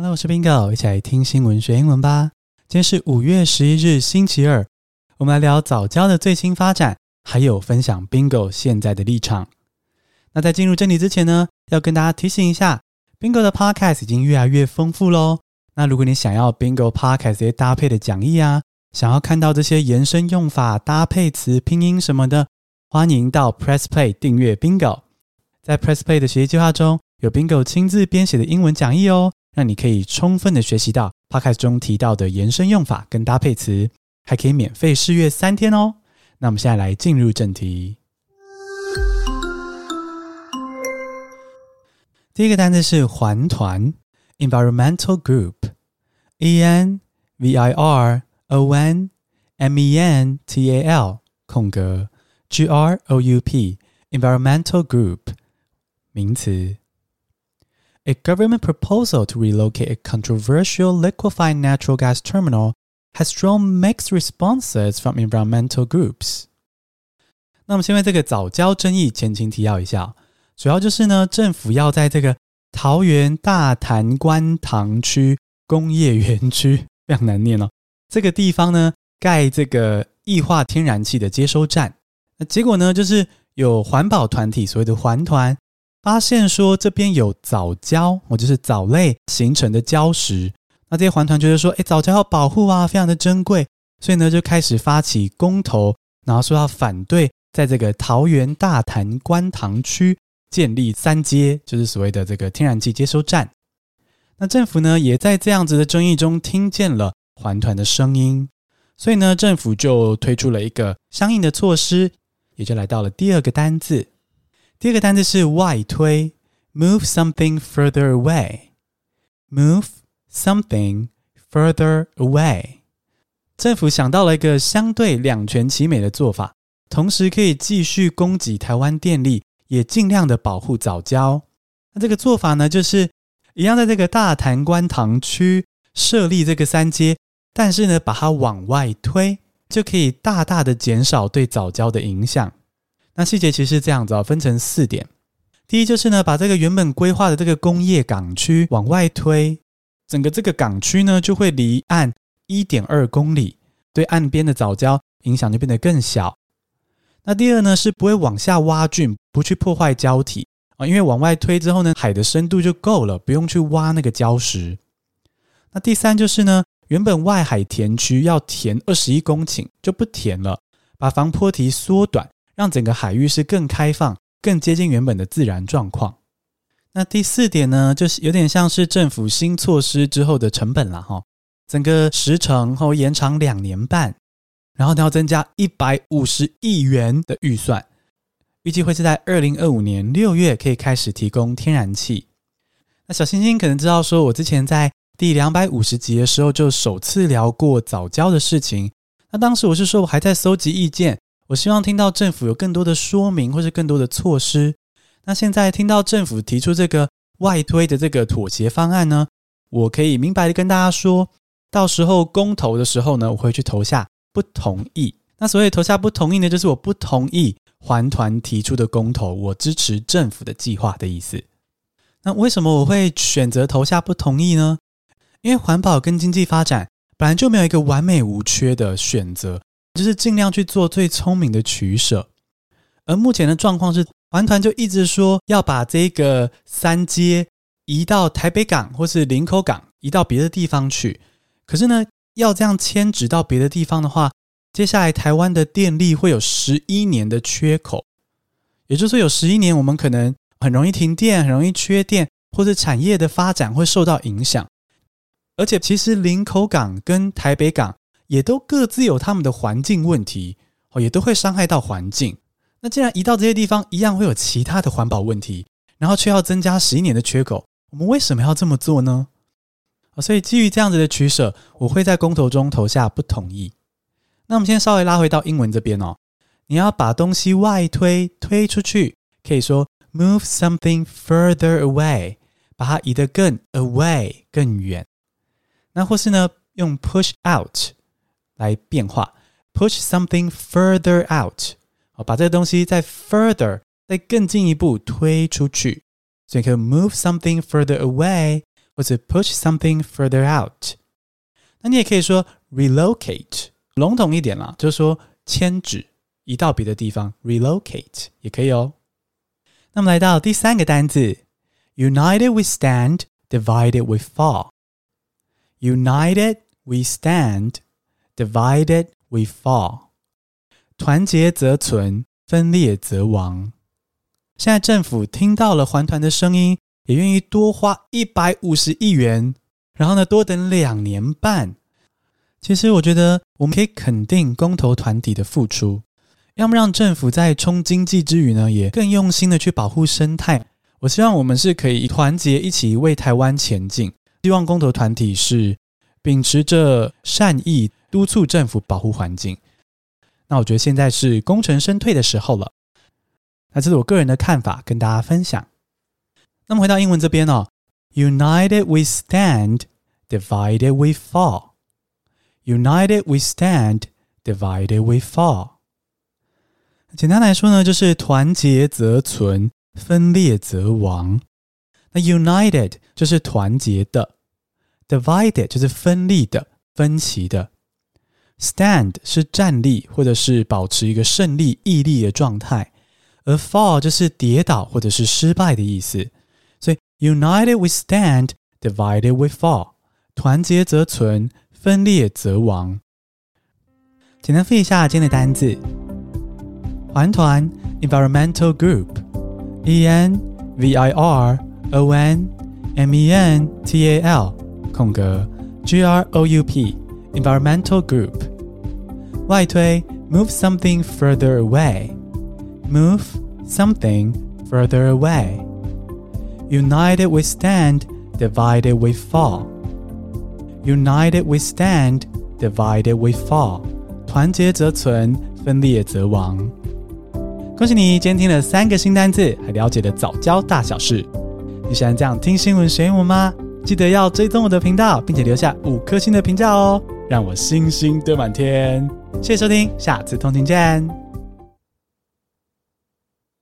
Hello，我是 Bingo，一起来听新闻学英文吧。今天是五月十一日，星期二，我们来聊早教的最新发展，还有分享 Bingo 现在的立场。那在进入正题之前呢，要跟大家提醒一下，Bingo 的 Podcast 已经越来越丰富喽。那如果你想要 Bingo Podcast 这些搭配的讲义啊，想要看到这些延伸用法、搭配词、拼音什么的，欢迎到 Press Play 订阅 Bingo。在 Press Play 的学习计划中，有 Bingo 亲自编写的英文讲义哦。让你可以充分的学习到 Podcast 中提到的延伸用法跟搭配词，还可以免费试阅三天哦。那我们现在来进入正题。第一个单词是环团 （Environmental Group），E N V I R O N M E N T A L 空格 G R O U P，Environmental Group 名词。A government proposal to relocate a controversial liquefied natural gas terminal has drawn mixed responses from environmental groups. 那么，先为这个早教争议前情提要一下，主要就是呢，政府要在这个桃园大潭观塘区工业园区，非常难念哦，这个地方呢，盖这个液化天然气的接收站。那结果呢，就是有环保团体，所谓的环团。发现说这边有藻礁，或就是藻类形成的礁石。那这些环团觉得说，哎，藻礁要保护啊，非常的珍贵，所以呢就开始发起公投，然后说要反对在这个桃园大潭观塘区建立三接，就是所谓的这个天然气接收站。那政府呢也在这样子的争议中听见了环团的声音，所以呢政府就推出了一个相应的措施，也就来到了第二个单字。第二个单词是外推，move something further away，move something further away。政府想到了一个相对两全其美的做法，同时可以继续供给台湾电力，也尽量的保护早教。那这个做法呢，就是一样在这个大潭观塘区设立这个三阶，但是呢，把它往外推，就可以大大的减少对早教的影响。那细节其实是这样子啊，分成四点。第一就是呢，把这个原本规划的这个工业港区往外推，整个这个港区呢就会离岸一点二公里，对岸边的藻礁影响就变得更小。那第二呢是不会往下挖浚，不去破坏礁体啊，因为往外推之后呢，海的深度就够了，不用去挖那个礁石。那第三就是呢，原本外海填区要填二十一公顷，就不填了，把防坡堤缩短。让整个海域是更开放、更接近原本的自然状况。那第四点呢，就是有点像是政府新措施之后的成本了哈。整个时程后延长两年半，然后要增加一百五十亿元的预算，预计会是在二零二五年六月可以开始提供天然气。那小星星可能知道，说我之前在第两百五十集的时候就首次聊过早教的事情。那当时我是说我还在搜集意见。我希望听到政府有更多的说明，或是更多的措施。那现在听到政府提出这个外推的这个妥协方案呢，我可以明白的跟大家说，到时候公投的时候呢，我会去投下不同意。那所谓投下不同意呢，就是我不同意环团提出的公投，我支持政府的计划的意思。那为什么我会选择投下不同意呢？因为环保跟经济发展本来就没有一个完美无缺的选择。就是尽量去做最聪明的取舍，而目前的状况是，环团就一直说要把这个三阶移到台北港或是林口港，移到别的地方去。可是呢，要这样迁址到别的地方的话，接下来台湾的电力会有十一年的缺口，也就是说，有十一年我们可能很容易停电，很容易缺电，或者产业的发展会受到影响。而且，其实林口港跟台北港。也都各自有他们的环境问题哦，也都会伤害到环境。那既然移到这些地方，一样会有其他的环保问题，然后却要增加十一年的缺口，我们为什么要这么做呢？啊所以基于这样子的取舍，我会在公投中投下不同意。那我们先稍微拉回到英文这边哦，你要把东西外推推出去，可以说 move something further away，把它移得更 away 更远。那或是呢，用 push out。来变化，push something further out，好，把这个东西再 further，再更进一步推出去，所以可以 move something further away， 或者 push something further out。那你也可以说 relocate，笼统一点啦，就是说迁址，移到别的地方，relocate 也可以哦。那么来到第三个单字，united we stand, divided we fall。united we stand, Divided we fall。团结则存，分裂则亡。现在政府听到了环团的声音，也愿意多花一百五十亿元，然后呢，多等两年半。其实我觉得我们可以肯定公投团体的付出，要么让政府在冲经济之余呢，也更用心的去保护生态。我希望我们是可以团结一起为台湾前进。希望公投团体是秉持着善意，督促政府保护环境。那我觉得现在是功成身退的时候了。那这是我个人的看法，跟大家分享。那么回到英文这边哦，United we stand, divided we fall. United we stand, divided we fall. 简单来说呢，就是团结则存，分裂则亡。那 United 就是团结的，Divided 就是分立的、分歧的。Stand 是站立或者是保持一个胜利、屹立的状态。而 fall 就是跌倒或者是失败的意思，所以 united we stand, divided we fall，团结则存，分裂则亡。简单复一下今天的单字：环团 environmental group，e n v i r o n m e n t a l 空格 g r o u p environmental group，外推 move something further away。Move something further away. United we stand, divided we fall. United we stand, divided we fall. 团结则存，分裂则亡。恭喜你，今天听了三个新单字，还了解了早教大小事。你喜欢这样听新闻学英文吗？记得要追踪我的频道，并且留下五颗星的评价哦，让我星星堆满天。谢谢收听，下次通勤见。